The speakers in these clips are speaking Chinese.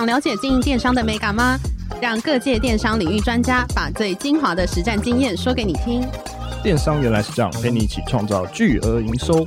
想了解经营电商的美感吗？让各界电商领域专家把最精华的实战经验说给你听。电商原来是这样，陪你一起创造巨额营收。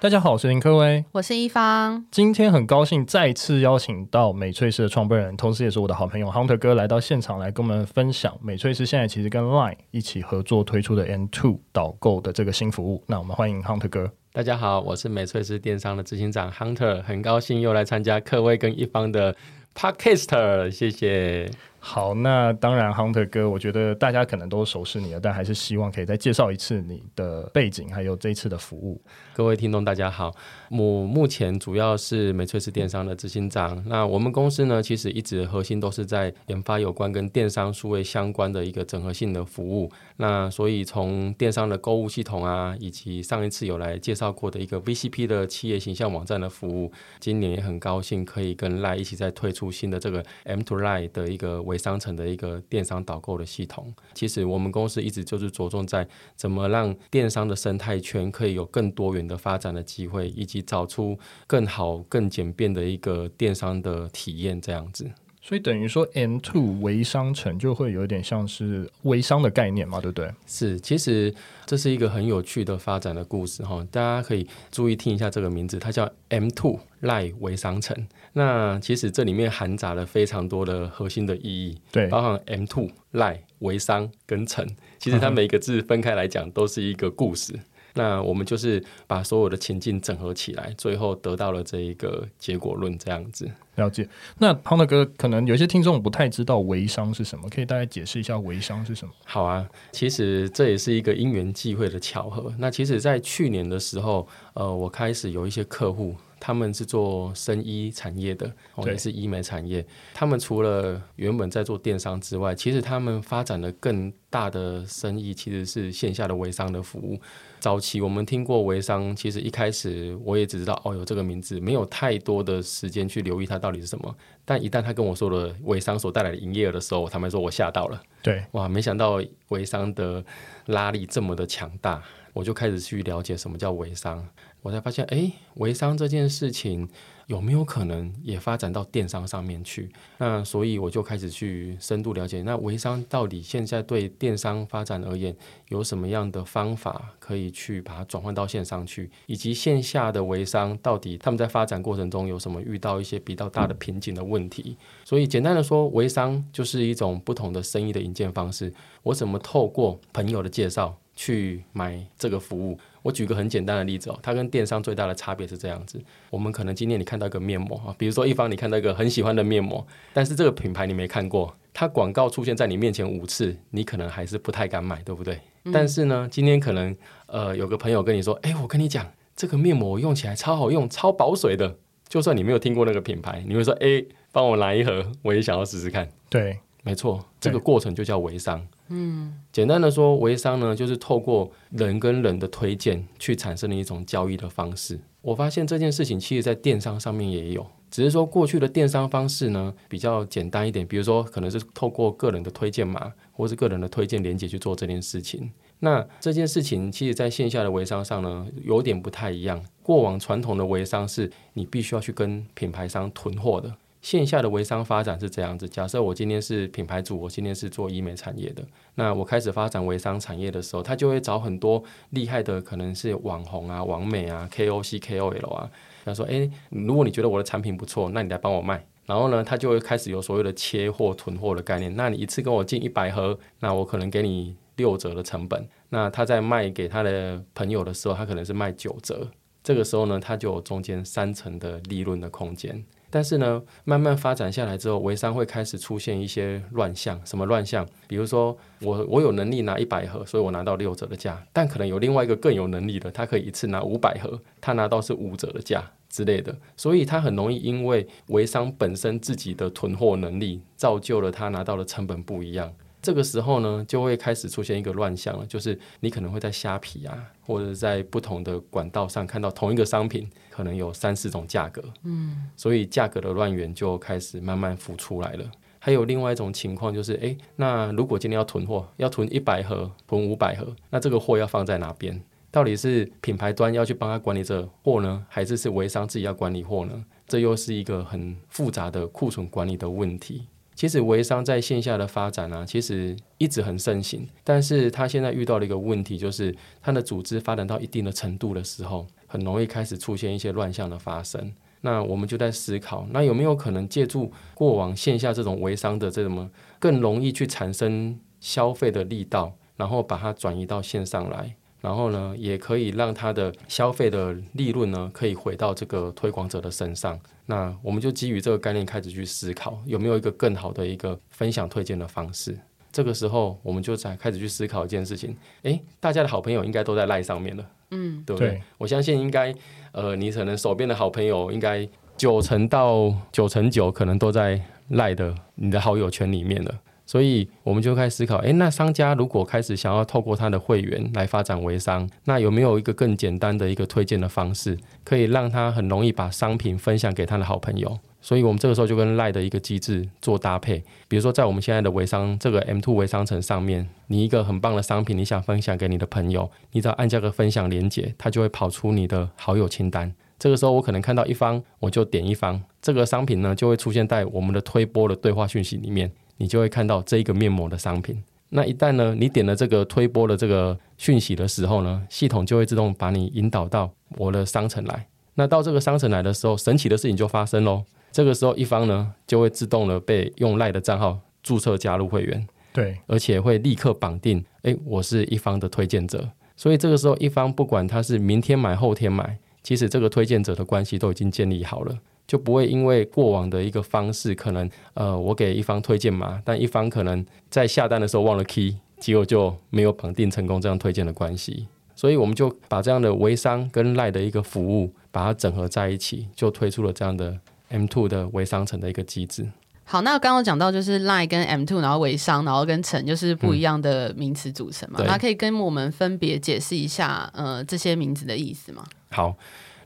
大家好，我是林科威，我是一方。今天很高兴再次邀请到美翠师的创办人，同时也是我的好朋友 Hunter 哥来到现场来跟我们分享美翠师现在其实跟 Line 一起合作推出的 N Two 导购的这个新服务。那我们欢迎 Hunter 哥。大家好，我是美翠斯电商的执行长 Hunter，很高兴又来参加客威跟一方的 Podcast，谢谢。好，那当然，Hunter 哥，我觉得大家可能都熟悉你了，但还是希望可以再介绍一次你的背景，还有这一次的服务。各位听众，大家好，我目前主要是美翠斯电商的执行长。那我们公司呢，其实一直核心都是在研发有关跟电商数位相关的一个整合性的服务。那所以从电商的购物系统啊，以及上一次有来介绍过的一个 VCP 的企业形象网站的服务，今年也很高兴可以跟赖一起再推出新的这个 M to Lie 的一个微商城的一个电商导购的系统。其实我们公司一直就是着重在怎么让电商的生态圈可以有更多元的发展的机会，以及找出更好、更简便的一个电商的体验，这样子。所以等于说，M two 微商城就会有点像是微商的概念嘛，对不对？是，其实这是一个很有趣的发展的故事哈，大家可以注意听一下这个名字，它叫 M2 LINE 微商城。那其实这里面含杂了非常多的核心的意义，对，包含 M2 LINE 微商跟城，其实它每个字分开来讲都是一个故事。嗯那我们就是把所有的情境整合起来，最后得到了这一个结果论，这样子。了解。那 Hunter 哥，可能有些听众不太知道微商是什么，可以大概解释一下微商是什么？好啊，其实这也是一个因缘际会的巧合。那其实，在去年的时候，呃，我开始有一些客户。他们是做生医产业的，哦，也是医美产业。他们除了原本在做电商之外，其实他们发展的更大的生意其实是线下的微商的服务。早期我们听过微商，其实一开始我也只知道哦，有这个名字，没有太多的时间去留意它到底是什么。但一旦他跟我说了微商所带来的营业额的时候，他们说我吓到了。对，哇，没想到微商的拉力这么的强大，我就开始去了解什么叫微商。我才发现，哎，微商这件事情有没有可能也发展到电商上面去？那所以我就开始去深度了解，那微商到底现在对电商发展而言有什么样的方法可以去把它转换到线上去，以及线下的微商到底他们在发展过程中有什么遇到一些比较大的瓶颈的问题？所以简单的说，微商就是一种不同的生意的引荐方式。我怎么透过朋友的介绍去买这个服务？我举个很简单的例子哦，它跟电商最大的差别是这样子：我们可能今天你看到一个面膜啊，比如说一方你看到一个很喜欢的面膜，但是这个品牌你没看过，它广告出现在你面前五次，你可能还是不太敢买，对不对？嗯、但是呢，今天可能呃有个朋友跟你说，哎，我跟你讲，这个面膜我用起来超好用，超保水的。就算你没有听过那个品牌，你会说，哎，帮我拿一盒，我也想要试试看。对，没错，这个过程就叫微商。嗯，简单的说，微商呢，就是透过人跟人的推荐去产生的一种交易的方式。我发现这件事情其实，在电商上面也有，只是说过去的电商方式呢比较简单一点，比如说可能是透过个人的推荐码或是个人的推荐链接去做这件事情。那这件事情其实在线下的微商上呢，有点不太一样。过往传统的微商是你必须要去跟品牌商囤货的。线下的微商发展是这样子，假设我今天是品牌主，我今天是做医美产业的，那我开始发展微商产业的时候，他就会找很多厉害的，可能是网红啊、网美啊、KOC、KOL 啊，他说：“诶，如果你觉得我的产品不错，那你来帮我卖。”然后呢，他就会开始有所谓的切货、囤货的概念。那你一次跟我进一百盒，那我可能给你六折的成本。那他在卖给他的朋友的时候，他可能是卖九折。这个时候呢，他就有中间三层的利润的空间。但是呢，慢慢发展下来之后，微商会开始出现一些乱象。什么乱象？比如说，我我有能力拿一百盒，所以我拿到六折的价，但可能有另外一个更有能力的，他可以一次拿五百盒，他拿到是五折的价之类的。所以他很容易因为微商本身自己的囤货能力，造就了他拿到的成本不一样。这个时候呢，就会开始出现一个乱象了，就是你可能会在虾皮啊，或者在不同的管道上看到同一个商品，可能有三四种价格，嗯，所以价格的乱源就开始慢慢浮出来了。还有另外一种情况就是，诶，那如果今天要囤货，要囤一百盒，囤五百盒，那这个货要放在哪边？到底是品牌端要去帮他管理这货呢，还是是微商自己要管理货呢？这又是一个很复杂的库存管理的问题。其实微商在线下的发展、啊，其实一直很盛行，但是他现在遇到了一个问题，就是他的组织发展到一定的程度的时候，很容易开始出现一些乱象的发生。那我们就在思考，那有没有可能借助过往线下这种微商的这种更容易去产生消费的力道，然后把它转移到线上来？然后呢，也可以让他的消费的利润呢，可以回到这个推广者的身上。那我们就基于这个概念开始去思考，有没有一个更好的一个分享推荐的方式。这个时候，我们就在开始去思考一件事情：诶，大家的好朋友应该都在赖上面了，嗯，对不对？对，我相信应该，呃，你可能手边的好朋友应该九成到九成九可能都在赖的你的好友圈里面了。所以我们就开始思考，诶，那商家如果开始想要透过他的会员来发展微商，那有没有一个更简单的一个推荐的方式，可以让他很容易把商品分享给他的好朋友？所以我们这个时候就跟赖的一个机制做搭配，比如说在我们现在的微商这个 M2 微商城上面，你一个很棒的商品，你想分享给你的朋友，你只要按这个分享连接，它就会跑出你的好友清单。这个时候我可能看到一方，我就点一方，这个商品呢就会出现在我们的推播的对话讯息里面。你就会看到这一个面膜的商品。那一旦呢，你点了这个推播的这个讯息的时候呢，系统就会自动把你引导到我的商城来。那到这个商城来的时候，神奇的事情就发生喽。这个时候，一方呢就会自动的被用赖的账号注册加入会员，对，而且会立刻绑定，诶，我是一方的推荐者。所以这个时候，一方不管他是明天买后天买，其实这个推荐者的关系都已经建立好了。就不会因为过往的一个方式，可能呃，我给一方推荐码，但一方可能在下单的时候忘了 key，结果就没有绑定成功这样推荐的关系。所以我们就把这样的微商跟赖的一个服务，把它整合在一起，就推出了这样的 M two 的微商城的一个机制。好，那刚刚讲到就是赖跟 M two，然后微商，然后跟城就是不一样的名词组成嘛，嗯、那可以跟我们分别解释一下呃这些名字的意思吗？好。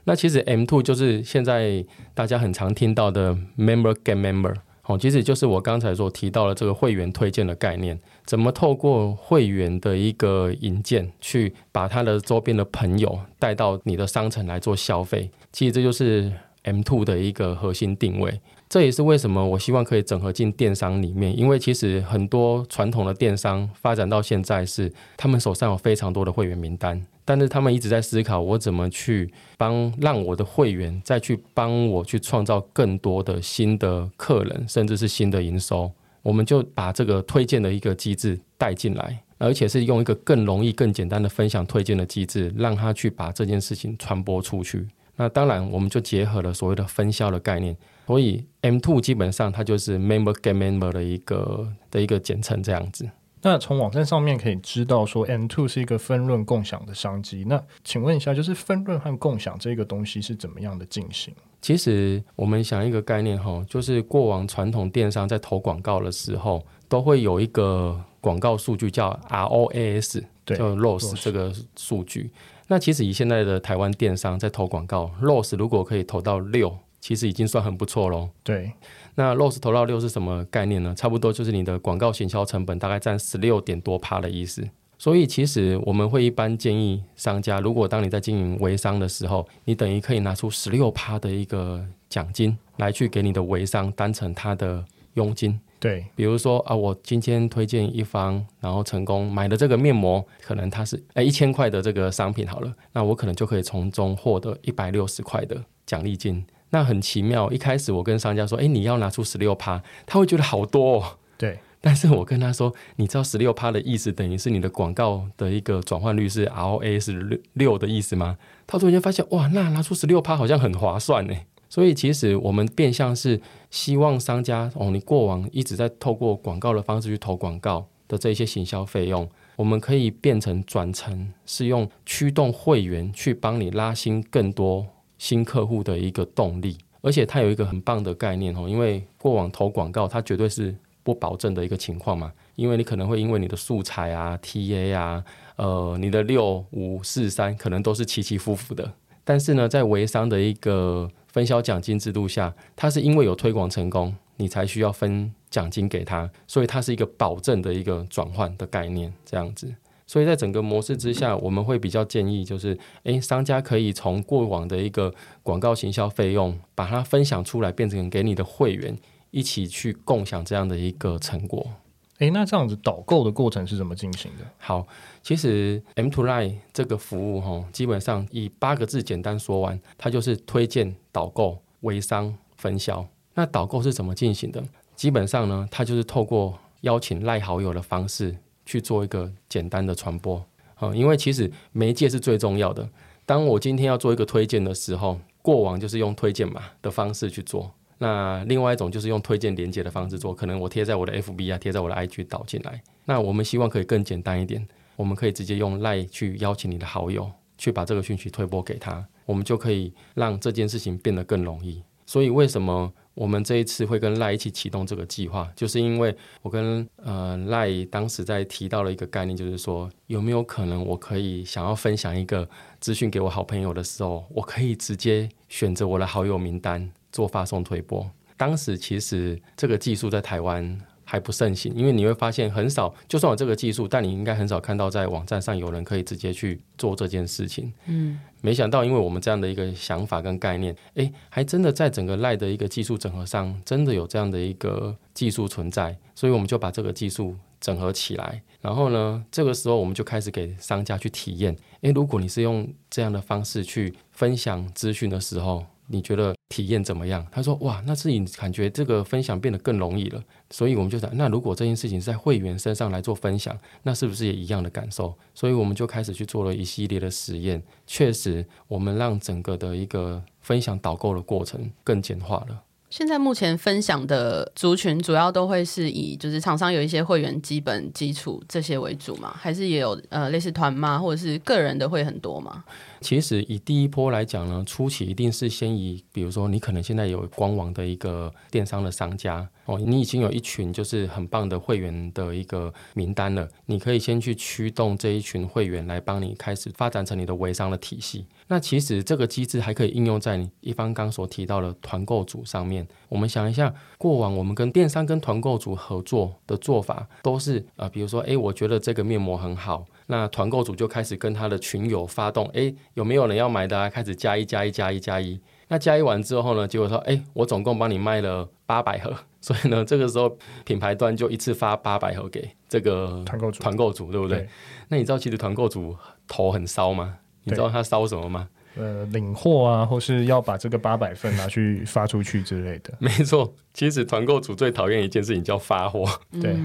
那其实 M two 就是现在大家很常听到的 Member Get Member，哦，其实就是我刚才所提到的这个会员推荐的概念，怎么透过会员的一个引荐，去把他的周边的朋友带到你的商城来做消费，其实这就是 M two 的一个核心定位。这也是为什么我希望可以整合进电商里面，因为其实很多传统的电商发展到现在是他们手上有非常多的会员名单。但是他们一直在思考，我怎么去帮让我的会员再去帮我去创造更多的新的客人，甚至是新的营收。我们就把这个推荐的一个机制带进来，而且是用一个更容易、更简单的分享推荐的机制，让他去把这件事情传播出去。那当然，我们就结合了所谓的分销的概念，所以 M two 基本上它就是 Member Get Member 的一个的一个简称，这样子。那从网站上面可以知道说，N two 是一个分润共享的商机。那请问一下，就是分润和共享这个东西是怎么样的进行？其实我们想一个概念哈，就是过往传统电商在投广告的时候，都会有一个广告数据叫 ROAS，对，叫 ROAS 这个数据。那其实以现在的台湾电商在投广告，ROAS 如果可以投到六，其实已经算很不错喽。对。那 ROAS 投到六是什么概念呢？差不多就是你的广告行销成本大概占十六点多趴的意思。所以其实我们会一般建议商家，如果当你在经营微商的时候，你等于可以拿出十六趴的一个奖金来去给你的微商当成他的佣金。对，比如说啊，我今天推荐一方，然后成功买的这个面膜，可能它是哎一千块的这个商品好了，那我可能就可以从中获得一百六十块的奖励金。那很奇妙，一开始我跟商家说，诶，你要拿出十六趴，他会觉得好多哦。对，但是我跟他说，你知道十六趴的意思，等于是你的广告的一个转换率是 ROA 是六六的意思吗？他突然间发现，哇，那拿出十六趴好像很划算呢。所以其实我们变相是希望商家哦，你过往一直在透过广告的方式去投广告的这一些行销费用，我们可以变成转成是用驱动会员去帮你拉新更多新客户的一个动力。而且它有一个很棒的概念哦，因为过往投广告它绝对是不保证的一个情况嘛，因为你可能会因为你的素材啊、TA 啊、呃，你的六五四三可能都是起起伏伏的。但是呢，在微商的一个分销奖金制度下，它是因为有推广成功，你才需要分奖金给他，所以它是一个保证的一个转换的概念，这样子。所以在整个模式之下，我们会比较建议，就是诶，商家可以从过往的一个广告行销费用，把它分享出来，变成给你的会员一起去共享这样的一个成果。诶，那这样子导购的过程是怎么进行的？好，其实 M to Line 这个服务哈，基本上以八个字简单说完，它就是推荐、导购、微商、分销。那导购是怎么进行的？基本上呢，它就是透过邀请赖好友的方式。去做一个简单的传播，啊，因为其实媒介是最重要的。当我今天要做一个推荐的时候，过往就是用推荐码的方式去做，那另外一种就是用推荐连接的方式做，可能我贴在我的 FB 啊，贴在我的 IG 导进来。那我们希望可以更简单一点，我们可以直接用 Lie 去邀请你的好友，去把这个讯息推播给他，我们就可以让这件事情变得更容易。所以为什么我们这一次会跟赖一起启动这个计划？就是因为我跟呃赖当时在提到了一个概念，就是说有没有可能我可以想要分享一个资讯给我好朋友的时候，我可以直接选择我的好友名单做发送推播。当时其实这个技术在台湾。还不盛行，因为你会发现很少，就算有这个技术，但你应该很少看到在网站上有人可以直接去做这件事情。嗯，没想到，因为我们这样的一个想法跟概念，诶，还真的在整个 LINE 的一个技术整合上，真的有这样的一个技术存在，所以我们就把这个技术整合起来。然后呢，这个时候我们就开始给商家去体验。诶，如果你是用这样的方式去分享资讯的时候，你觉得体验怎么样？他说：“哇，那是你感觉这个分享变得更容易了。”所以我们就想，那如果这件事情是在会员身上来做分享，那是不是也一样的感受？所以我们就开始去做了一系列的实验。确实，我们让整个的一个分享导购的过程更简化了。现在目前分享的族群主要都会是以就是厂商有一些会员基本基础这些为主吗？还是也有呃类似团妈？或者是个人的会很多吗？其实以第一波来讲呢，初期一定是先以，比如说你可能现在有官网的一个电商的商家哦，你已经有一群就是很棒的会员的一个名单了，你可以先去驱动这一群会员来帮你开始发展成你的微商的体系。那其实这个机制还可以应用在你一方刚所提到的团购组上面。我们想一下，过往我们跟电商跟团购组合作的做法都是啊、比如说，诶，我觉得这个面膜很好。那团购组就开始跟他的群友发动，哎，有没有人要买的啊？开始加一加一加一加一。那加一完之后呢，结果说，哎，我总共帮你卖了八百盒，所以呢，这个时候品牌端就一次发八百盒给这个团购组，团购组对不对？对。那你知道其实团购组头很烧吗？你知道他烧什么吗？呃，领货啊，或是要把这个八百份拿去发出去之类的。没错，其实团购组最讨厌一件事情叫发货。对，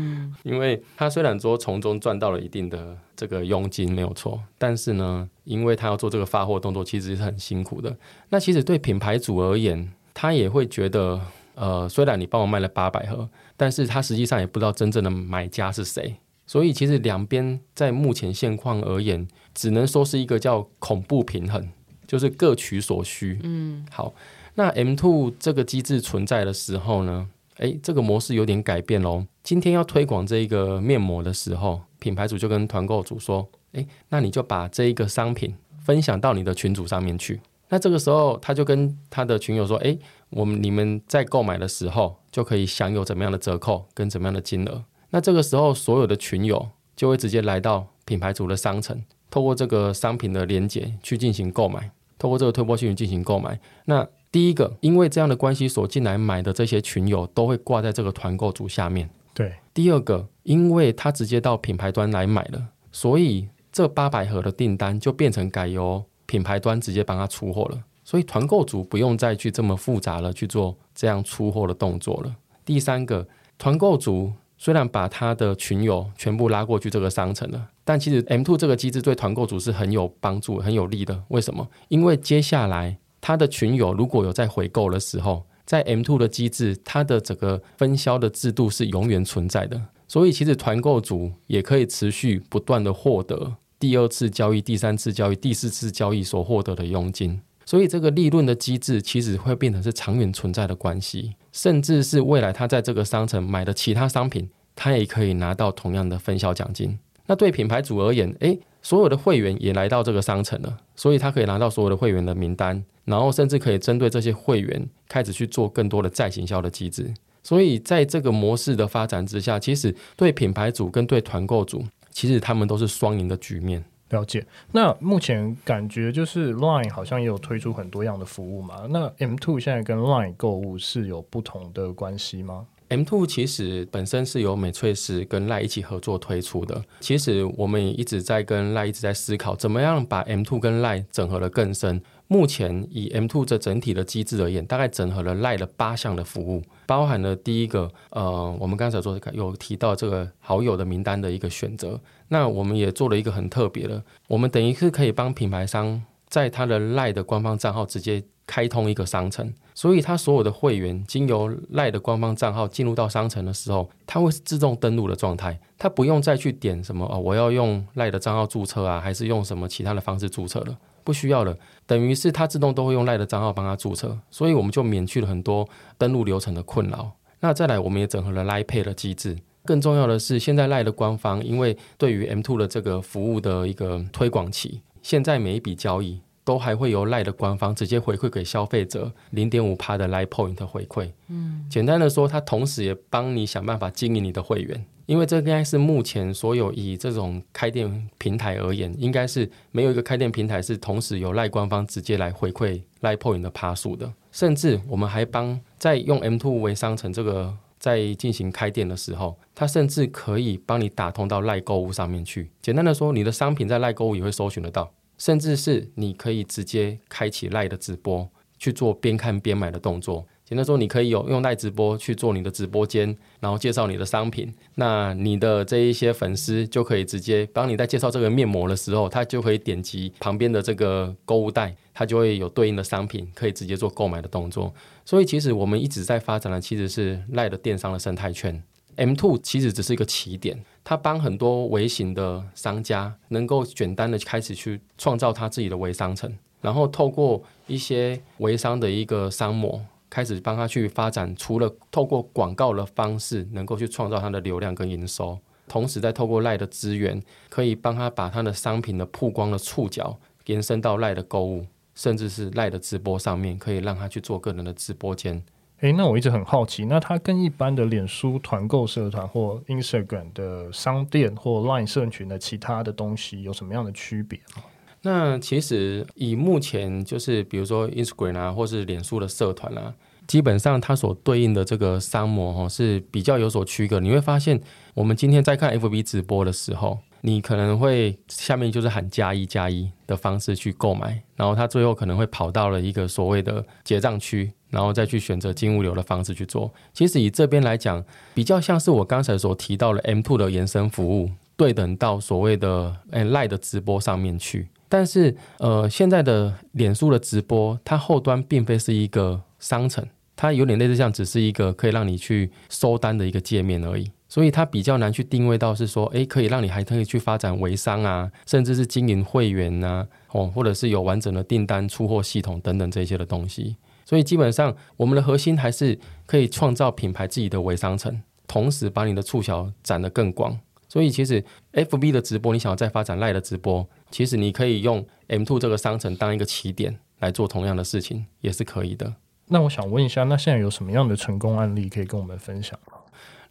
因为他虽然说从中赚到了一定的这个佣金，没有错，但是呢，因为他要做这个发货动作，其实是很辛苦的。那其实对品牌组而言，他也会觉得，呃，虽然你帮我卖了八百盒，但是他实际上也不知道真正的买家是谁。所以其实两边在目前现况而言，只能说是一个叫恐怖平衡。就是各取所需。嗯，好，那 M two 这个机制存在的时候呢，诶，这个模式有点改变喽。今天要推广这一个面膜的时候，品牌主就跟团购主说，诶，那你就把这一个商品分享到你的群组上面去。那这个时候他就跟他的群友说，诶，我们你们在购买的时候就可以享有怎么样的折扣跟怎么样的金额。那这个时候所有的群友就会直接来到品牌组的商城。透过这个商品的连接去进行购买，透过这个推波系统进行购买。那第一个，因为这样的关系所进来买的这些群友都会挂在这个团购组下面。对。第二个，因为他直接到品牌端来买了，所以这八百盒的订单就变成改由品牌端直接帮他出货了。所以团购组不用再去这么复杂了去做这样出货的动作了。第三个，团购组。虽然把他的群友全部拉过去这个商城了，但其实 M two 这个机制对团购组是很有帮助、很有利的。为什么？因为接下来他的群友如果有在回购的时候，在 M two 的机制，它的整个分销的制度是永远存在的，所以其实团购组也可以持续不断的获得第二次交易、第三次交易、第四次交易所获得的佣金，所以这个利润的机制其实会变成是长远存在的关系，甚至是未来他在这个商城买的其他商品，他也可以拿到同样的分销奖金。那对品牌主而言，诶，所有的会员也来到这个商城了，所以他可以拿到所有的会员的名单。然后甚至可以针对这些会员开始去做更多的再行销的机制，所以在这个模式的发展之下，其实对品牌主跟对团购主，其实他们都是双赢的局面。了解。那目前感觉就是 Line 好像也有推出很多样的服务嘛？那 M Two 现在跟 Line 购物是有不同的关系吗？M Two 其实本身是由美翠石跟 LINE 一起合作推出的。其实我们也一直在跟 LINE 一直在思考，怎么样把 M Two 跟 LINE 整合的更深。目前以 M2 这整体的机制而言，大概整合了 LINE 的八项的服务，包含了第一个，呃，我们刚才说有提到这个好友的名单的一个选择。那我们也做了一个很特别的，我们等于是可以帮品牌商在他的 LINE 的官方账号直接开通一个商城。所以，他所有的会员经由赖的官方账号进入到商城的时候，他会是自动登录的状态，他不用再去点什么哦，我要用赖的账号注册啊，还是用什么其他的方式注册了？不需要了，等于是它自动都会用赖的账号帮他注册，所以我们就免去了很多登录流程的困扰。那再来，我们也整合了 LINE Pay 的机制。更重要的是，现在赖的官方因为对于 M two 的这个服务的一个推广期，现在每一笔交易。都还会由赖的官方直接回馈给消费者零点五趴的 LINE Point 回馈。嗯，简单的说，它同时也帮你想办法经营你的会员，因为这应该是目前所有以这种开店平台而言，应该是没有一个开店平台是同时由赖官方直接来回馈赖破影的趴数的。甚至我们还帮在用 M2 微商城这个在进行开店的时候，它甚至可以帮你打通到赖购物上面去。简单的说，你的商品在赖购物也会搜寻得到。甚至是你可以直接开启赖的直播去做边看边买的动作。简单说，你可以有用 LINE 直播去做你的直播间，然后介绍你的商品。那你的这一些粉丝就可以直接帮你在介绍这个面膜的时候，他就可以点击旁边的这个购物袋，他就会有对应的商品可以直接做购买的动作。所以，其实我们一直在发展的其实是 LINE 的电商的生态圈。M two 其实只是一个起点，它帮很多微型的商家能够简单的开始去创造他自己的微商城，然后透过一些微商的一个商模，开始帮他去发展，除了透过广告的方式能够去创造他的流量跟营收，同时再透过 LINE 的资源，可以帮他把他的商品的曝光的触角延伸到 LINE 的购物，甚至是 LINE 的直播上面，可以让他去做个人的直播间。诶，那我一直很好奇，那它跟一般的脸书团购社团或 Instagram 的商店或 Line 社群的其他的东西有什么样的区别吗？那其实以目前就是比如说 Instagram 啊，或是脸书的社团啊，基本上它所对应的这个商模哈是比较有所区隔。你会发现，我们今天在看 FB 直播的时候，你可能会下面就是喊加一加一的方式去购买，然后它最后可能会跑到了一个所谓的结账区。然后再去选择金物流的方式去做。其实以这边来讲，比较像是我刚才所提到的 M2 的延伸服务，对等到所谓的诶 LINE 的直播上面去。但是呃，现在的脸书的直播，它后端并非是一个商城，它有点类似像只是一个可以让你去收单的一个界面而已。所以它比较难去定位到是说，诶，可以让你还可以去发展微商啊，甚至是经营会员啊，哦，或者是有完整的订单出货系统等等这些的东西。所以基本上，我们的核心还是可以创造品牌自己的微商城，同时把你的触角展得更广。所以其实 FB 的直播，你想要再发展 LINE 的直播，其实你可以用 M Two 这个商城当一个起点来做同样的事情，也是可以的。那我想问一下，那现在有什么样的成功案例可以跟我们分享吗？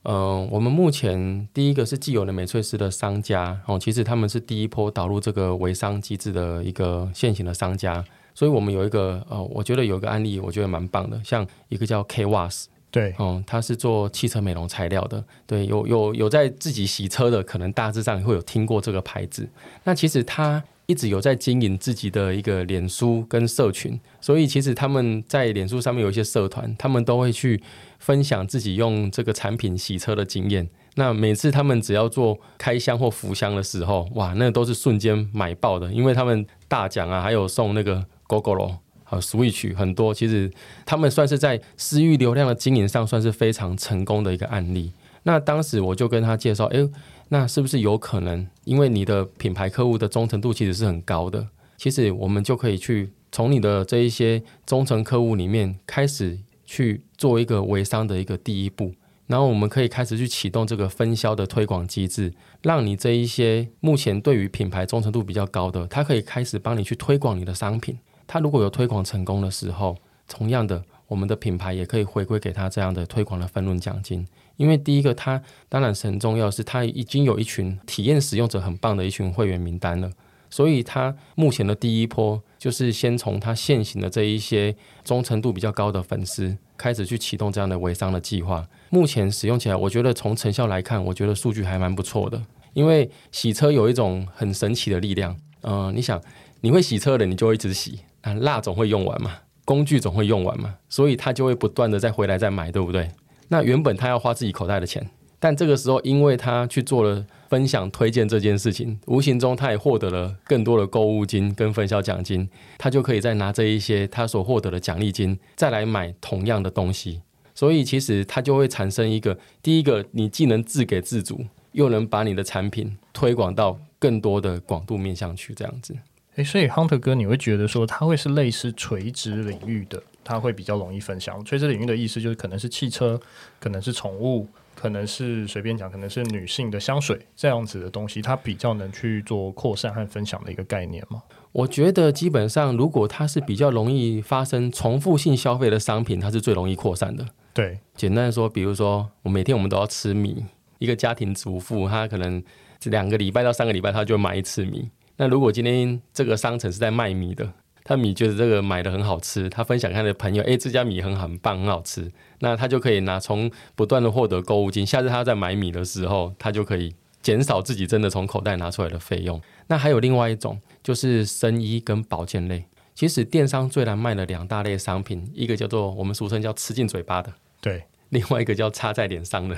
嗯、呃，我们目前第一个是既有的美翠丝的商家哦，其实他们是第一波导入这个微商机制的一个现行的商家。所以我们有一个呃，我觉得有一个案例，我觉得蛮棒的，像一个叫 KWAS，对，嗯，他是做汽车美容材料的，对，有有有在自己洗车的，可能大致上会有听过这个牌子。那其实他一直有在经营自己的一个脸书跟社群，所以其实他们在脸书上面有一些社团，他们都会去分享自己用这个产品洗车的经验。那每次他们只要做开箱或福箱的时候，哇，那都是瞬间买爆的，因为他们大奖啊，还有送那个。GoGoRo 啊，Switch 很多，其实他们算是在私域流量的经营上算是非常成功的一个案例。那当时我就跟他介绍，诶，那是不是有可能，因为你的品牌客户的忠诚度其实是很高的，其实我们就可以去从你的这一些忠诚客户里面开始去做一个微商的一个第一步。然后我们可以开始去启动这个分销的推广机制，让你这一些目前对于品牌忠诚度比较高的，他可以开始帮你去推广你的商品。他如果有推广成功的时候，同样的，我们的品牌也可以回馈给他这样的推广的分润奖金。因为第一个，它当然是很重要，是它已经有一群体验使用者很棒的一群会员名单了。所以，它目前的第一波就是先从它现行的这一些忠诚度比较高的粉丝开始去启动这样的微商的计划。目前使用起来，我觉得从成效来看，我觉得数据还蛮不错的。因为洗车有一种很神奇的力量，嗯、你想，你会洗车的，你就会一直洗，啊，蜡总会用完嘛，工具总会用完嘛，所以他就会不断的再回来再买，对不对？那原本他要花自己口袋的钱，但这个时候，因为他去做了。分享推荐这件事情，无形中他也获得了更多的购物金跟分销奖金，他就可以再拿这一些他所获得的奖励金，再来买同样的东西。所以其实他就会产生一个，第一个你既能自给自足，又能把你的产品推广到更多的广度面向去，这样子。诶，所以 Hunter 哥，你会觉得说他会是类似垂直领域的，他会比较容易分享。垂直领域的意思就是可能是汽车，可能是宠物。可能是随便讲，可能是女性的香水这样子的东西，它比较能去做扩散和分享的一个概念嘛？我觉得基本上，如果它是比较容易发生重复性消费的商品，它是最容易扩散的。对，简单的说，比如说我每天我们都要吃米，一个家庭主妇她可能两个礼拜到三个礼拜她就买一次米。那如果今天这个商城是在卖米的。他米觉得这个买的很好吃，他分享给他的朋友，诶，这家米很很棒，很好吃，那他就可以拿从不断的获得购物金，下次他在买米的时候，他就可以减少自己真的从口袋拿出来的费用。那还有另外一种，就是生医跟保健类。其实电商最难卖的两大类商品，一个叫做我们俗称叫吃进嘴巴的，对，另外一个叫擦在脸上的。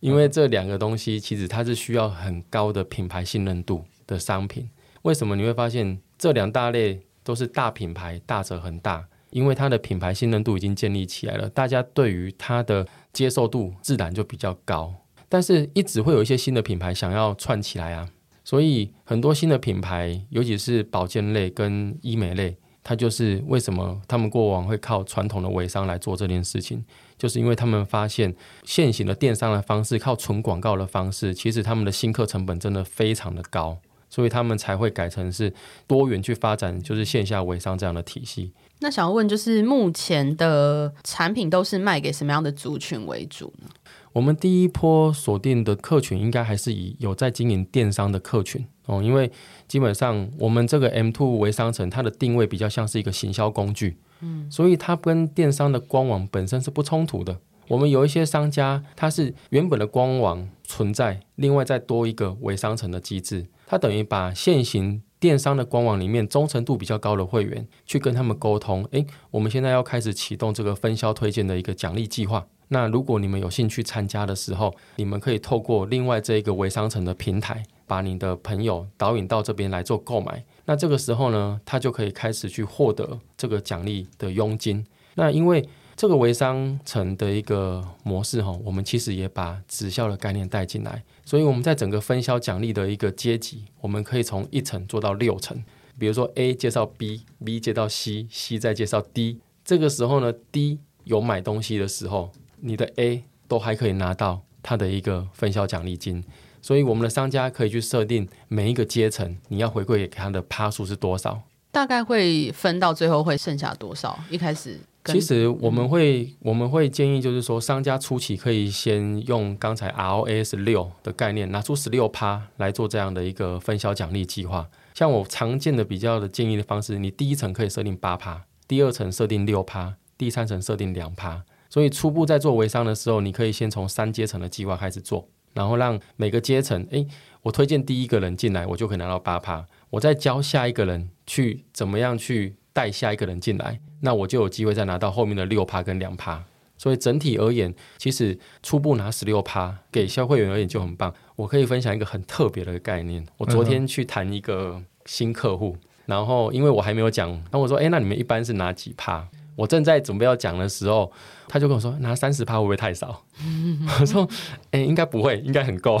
因为这两个东西其实它是需要很高的品牌信任度的商品。为什么你会发现这两大类？都是大品牌，大者很大，因为它的品牌信任度已经建立起来了，大家对于它的接受度自然就比较高。但是，一直会有一些新的品牌想要串起来啊，所以很多新的品牌，尤其是保健类跟医美类，它就是为什么他们过往会靠传统的微商来做这件事情，就是因为他们发现现行的电商的方式，靠纯广告的方式，其实他们的新客成本真的非常的高。所以他们才会改成是多元去发展，就是线下微商这样的体系。那想要问，就是目前的产品都是卖给什么样的族群为主呢？我们第一波锁定的客群应该还是以有在经营电商的客群哦，因为基本上我们这个 M Two 微商城它的定位比较像是一个行销工具，嗯，所以它跟电商的官网本身是不冲突的。我们有一些商家，它是原本的官网存在，另外再多一个微商城的机制。它等于把现行电商的官网里面忠诚度比较高的会员去跟他们沟通，诶，我们现在要开始启动这个分销推荐的一个奖励计划。那如果你们有兴趣参加的时候，你们可以透过另外这一个微商城的平台，把你的朋友导引到这边来做购买。那这个时候呢，他就可以开始去获得这个奖励的佣金。那因为这个微商城的一个模式哈，我们其实也把直销的概念带进来，所以我们在整个分销奖励的一个阶级，我们可以从一层做到六层。比如说 A 介绍 B，B 介绍 C，C 再介绍 D。这个时候呢，D 有买东西的时候，你的 A 都还可以拿到它的一个分销奖励金。所以我们的商家可以去设定每一个阶层，你要回馈给他的趴数是多少，大概会分到最后会剩下多少？一开始。其实我们会、嗯、我们会建议，就是说商家初期可以先用刚才 ROAS 六的概念，拿出十六趴来做这样的一个分销奖励计划。像我常见的比较的建议的方式，你第一层可以设定八趴，第二层设定六趴，第三层设定两趴。所以初步在做微商的时候，你可以先从三阶层的计划开始做，然后让每个阶层，诶，我推荐第一个人进来，我就可以拿到八趴。我再教下一个人去怎么样去。带下一个人进来，那我就有机会再拿到后面的六趴跟两趴。所以整体而言，其实初步拿十六趴给消费员而言就很棒。我可以分享一个很特别的概念。我昨天去谈一个新客户，然后因为我还没有讲，那我说，哎，那你们一般是拿几趴？我正在准备要讲的时候，他就跟我说，拿三十趴会不会太少？我说，哎，应该不会，应该很够。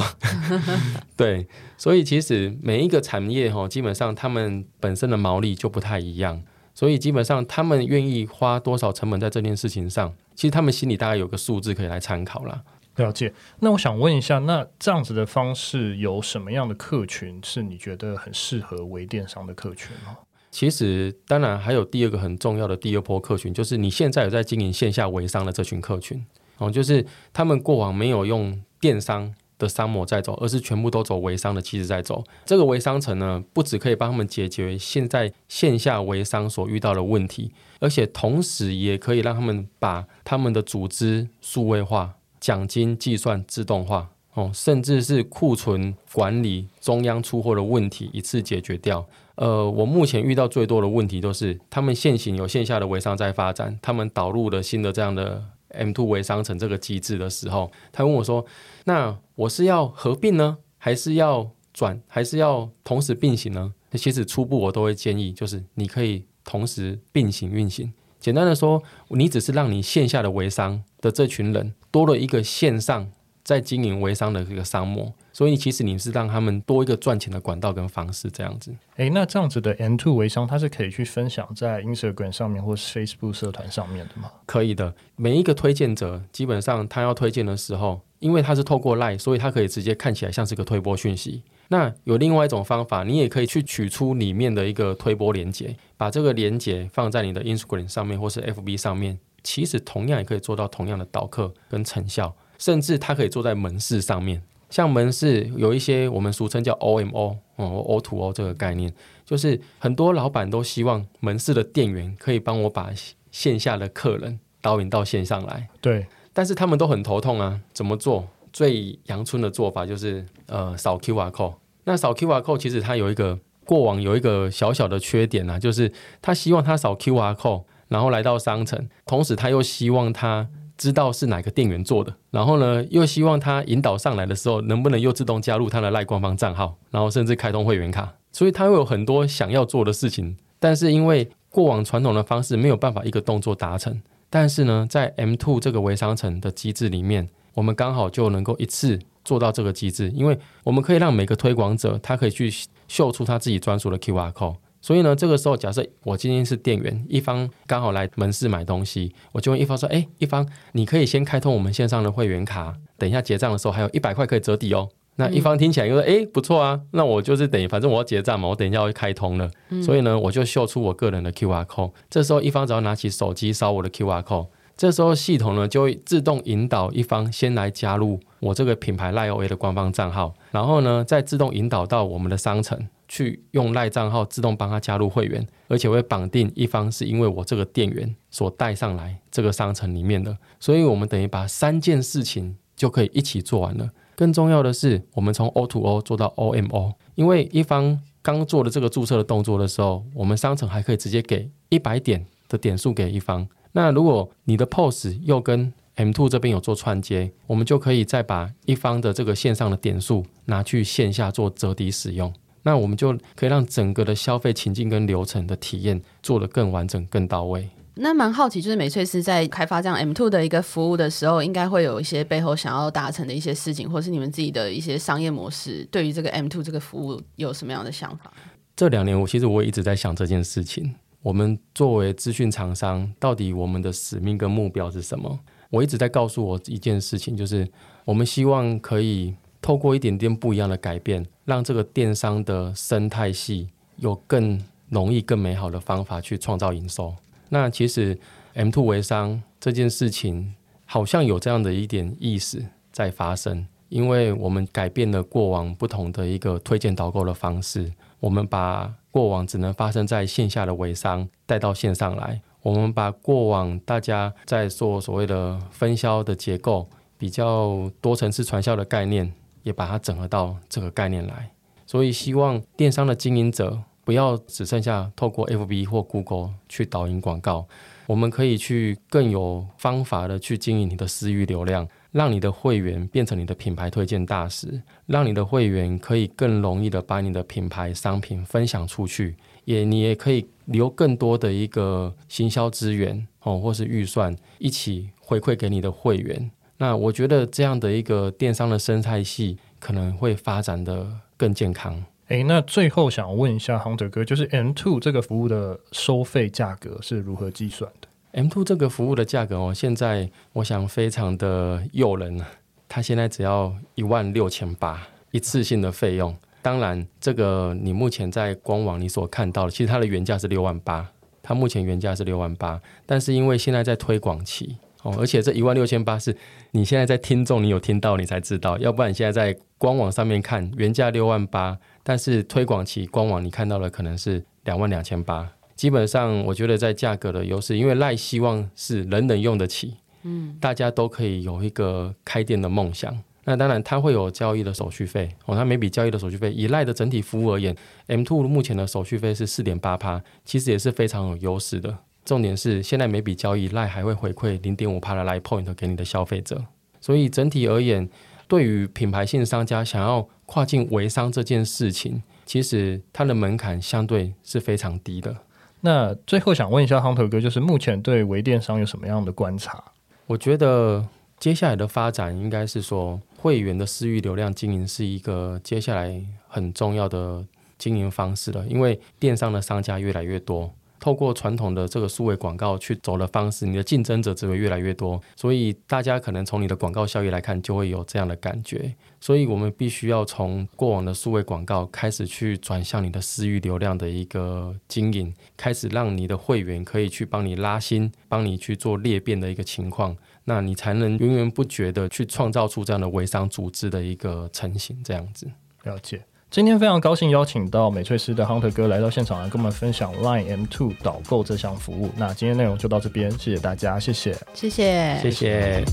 对，所以其实每一个产业哈，基本上他们本身的毛利就不太一样，所以基本上他们愿意花多少成本在这件事情上，其实他们心里大概有个数字可以来参考啦。了解。那我想问一下，那这样子的方式有什么样的客群是你觉得很适合微电商的客群吗？其实，当然还有第二个很重要的第二波客群，就是你现在有在经营线下微商的这群客群哦，就是他们过往没有用电商的商模在走，而是全部都走微商的机制在走。这个微商城呢，不只可以帮他们解决现在线下微商所遇到的问题，而且同时也可以让他们把他们的组织数位化。奖金计算自动化哦，甚至是库存管理、中央出货的问题一次解决掉。呃，我目前遇到最多的问题都是，他们现行有线下的微商在发展，他们导入了新的这样的 M2 微商城这个机制的时候，他问我说：“那我是要合并呢，还是要转，还是要同时并行呢？”其实初步我都会建议，就是你可以同时并行运行。简单的说，你只是让你线下的微商的这群人多了一个线上在经营微商的这个商模，所以其实你是让他们多一个赚钱的管道跟方式这样子。诶，那这样子的 M2 微商，它是可以去分享在 Instagram 上面或是 Facebook 社团上面的吗？可以的，每一个推荐者基本上他要推荐的时候，因为他是透过 Line，所以他可以直接看起来像是个推播讯息。那有另外一种方法，你也可以去取出里面的一个推播连接，把这个连接放在你的 Instagram 上面或是 FB 上面，其实同样也可以做到同样的导客跟成效，甚至它可以坐在门市上面。像门市有一些我们俗称叫 OMO 哦 O to O 这个概念，就是很多老板都希望门市的店员可以帮我把线下的客人导引到线上来。对，但是他们都很头痛啊，怎么做？最阳春的做法就是呃扫 QR code。那扫 QR code 其实它有一个过往有一个小小的缺点啊，就是他希望他扫 QR code，然后来到商城，同时他又希望他知道是哪个店员做的，然后呢又希望他引导上来的时候能不能又自动加入他的赖官方账号，然后甚至开通会员卡，所以他会有很多想要做的事情，但是因为过往传统的方式没有办法一个动作达成，但是呢在 M two 这个微商城的机制里面，我们刚好就能够一次。做到这个机制，因为我们可以让每个推广者他可以去秀出他自己专属的 QR code。所以呢，这个时候假设我今天是店员，一方刚好来门市买东西，我就问一方说：“哎，一方你可以先开通我们线上的会员卡，等一下结账的时候还有一百块可以折抵哦。”那一方听起来就说：“哎，不错啊，那我就是等于反正我要结账嘛，我等一下要开通了。”所以呢，我就秀出我个人的 QR code。这时候一方只要拿起手机扫我的 QR code。这时候系统呢就会自动引导一方先来加入我这个品牌赖 OA 的官方账号，然后呢再自动引导到我们的商城去用赖账号自动帮他加入会员，而且会绑定一方是因为我这个店员所带上来这个商城里面的，所以我们等于把三件事情就可以一起做完了。更重要的是，我们从 O to O 做到 OMO，因为一方刚做的这个注册的动作的时候，我们商城还可以直接给一百点的点数给一方。那如果你的 POS 又跟 M Two 这边有做串接，我们就可以再把一方的这个线上的点数拿去线下做折抵使用。那我们就可以让整个的消费情境跟流程的体验做得更完整、更到位。那蛮好奇，就是美翠丝在开发这样 M two 的一个服务的时候，应该会有一些背后想要达成的一些事情，或是你们自己的一些商业模式，对于这个 M two 这个服务有什么样的想法？这两年我其实我也一直在想这件事情。我们作为资讯厂商，到底我们的使命跟目标是什么？我一直在告诉我一件事情，就是我们希望可以透过一点点不一样的改变，让这个电商的生态系有更容易、更美好的方法去创造营收。那其实 M two 微商这件事情，好像有这样的一点意识在发生，因为我们改变了过往不同的一个推荐导购的方式，我们把。过往只能发生在线下的微商带到线上来，我们把过往大家在做所谓的分销的结构，比较多层次传销的概念，也把它整合到这个概念来。所以希望电商的经营者不要只剩下透过 FB 或 Google 去导引广告，我们可以去更有方法的去经营你的私域流量，让你的会员变成你的品牌推荐大使，让你的会员可以更容易的把你的品牌商品分享出去，也你也可以留更多的一个行销资源哦，或是预算一起回馈给你的会员。那我觉得这样的一个电商的生态系可能会发展得更健康。诶，那最后想问一下 Hunter 哥，就是 M2 这个服务的收费价格是如何计算的？M2 这个服务的价格哦，现在我想非常的诱人，它现在只要一万六千八一次性的费用。当然，这个你目前在官网你所看到的，其实它的原价是六万八，它目前原价是六万八，但是因为现在在推广期哦，而且这一万六千八是你现在在听众你有听到你才知道，要不然你现在在官网上面看原价六万八，但是推广期官网你看到的可能是两万两千八。基本上，我觉得在价格的优势，因为赖希望是人人用得起，嗯，大家都可以有一个开店的梦想。那当然，它会有交易的手续费哦，它每笔交易的手续费，以赖的整体服务而言，M two 目前的手续费是四点八趴，其实也是非常有优势的。重点是，现在每笔交易赖还会回馈零点五趴的赖 point 给你的消费者。所以整体而言，对于品牌性商家想要跨境微商这件事情，其实它的门槛相对是非常低的。那最后想问一下 Hunter 哥，就是目前对微电商有什么样的观察？我觉得接下来的发展应该是说，会员的私域流量经营是一个接下来很重要的经营方式了，因为电商的商家越来越多。透过传统的这个数位广告去走的方式，你的竞争者只会越来越多，所以大家可能从你的广告效益来看，就会有这样的感觉。所以我们必须要从过往的数位广告开始去转向你的私域流量的一个经营，开始让你的会员可以去帮你拉新，帮你去做裂变的一个情况，那你才能源源不绝的去创造出这样的微商组织的一个成型，这样子。了解。今天非常高兴邀请到美翠师的 Hunter 哥来到现场来跟我们分享 Line M2 导购这项服务。那今天内容就到这边，谢谢大家，谢谢，谢谢，谢谢。